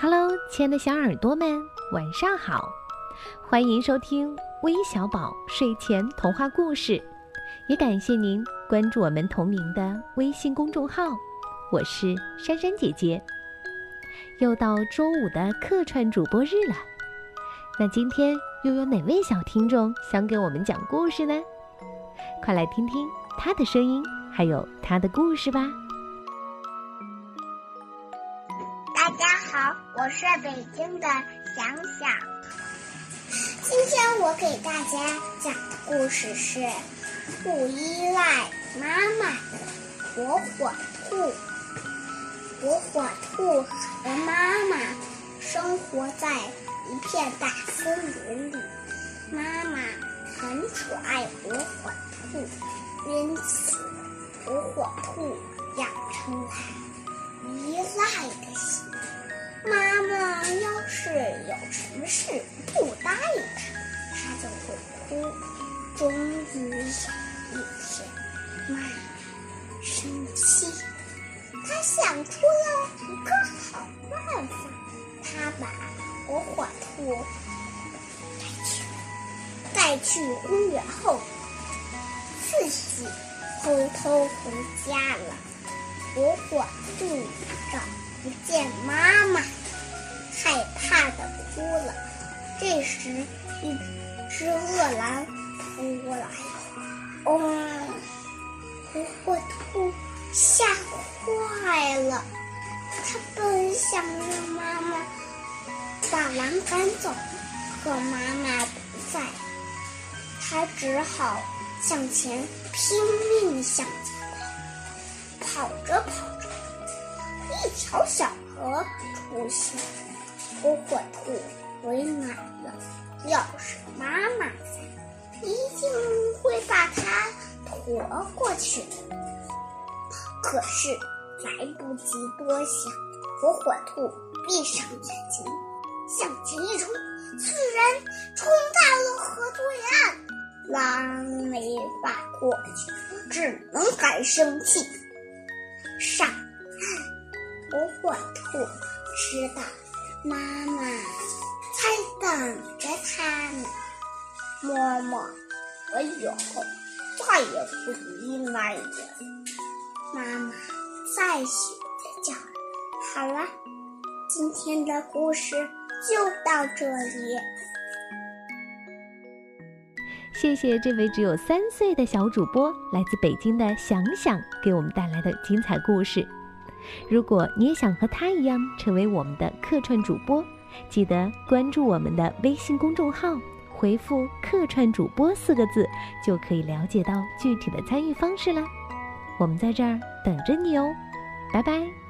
Hello，亲爱的小耳朵们，晚上好！欢迎收听微小宝睡前童话故事，也感谢您关注我们同名的微信公众号。我是珊珊姐姐。又到周五的客串主播日了，那今天又有哪位小听众想给我们讲故事呢？快来听听他的声音，还有他的故事吧。大家好，我是北京的想想。今天我给大家讲的故事是《不依赖妈妈的火火兔》。火火兔和妈妈生活在一片大森林里，妈妈很宠爱火火兔，因此火火兔养成了有什么事不答应她，她就会哭。终于有一天，妈妈生气。他想出了一个好办法，他把火火兔带去带去公园后，自己偷偷回家了。火火兔找不见妈妈，哭了。这时，一只饿狼扑过来，哦，火火兔。吓坏了，他本想让妈妈把狼赶走，可妈妈不在，他只好向前拼命向前跑。跑着跑着，一条小河出现了，火火兔为难了。要是妈妈在，一定会把它驮过去。可是来不及多想，火火兔闭上眼睛，向前一冲，居然冲到了河对岸。狼没法过去，只能还生气。上岸，火火兔知道妈妈在等着他呢。妈妈，我以后再也不依赖人。妈妈再学着叫。好了，今天的故事就到这里。谢谢这位只有三岁的小主播，来自北京的想想给我们带来的精彩故事。如果你也想和他一样成为我们的客串主播，记得关注我们的微信公众号，回复“客串主播”四个字，就可以了解到具体的参与方式了。我们在这儿等着你哦，拜拜。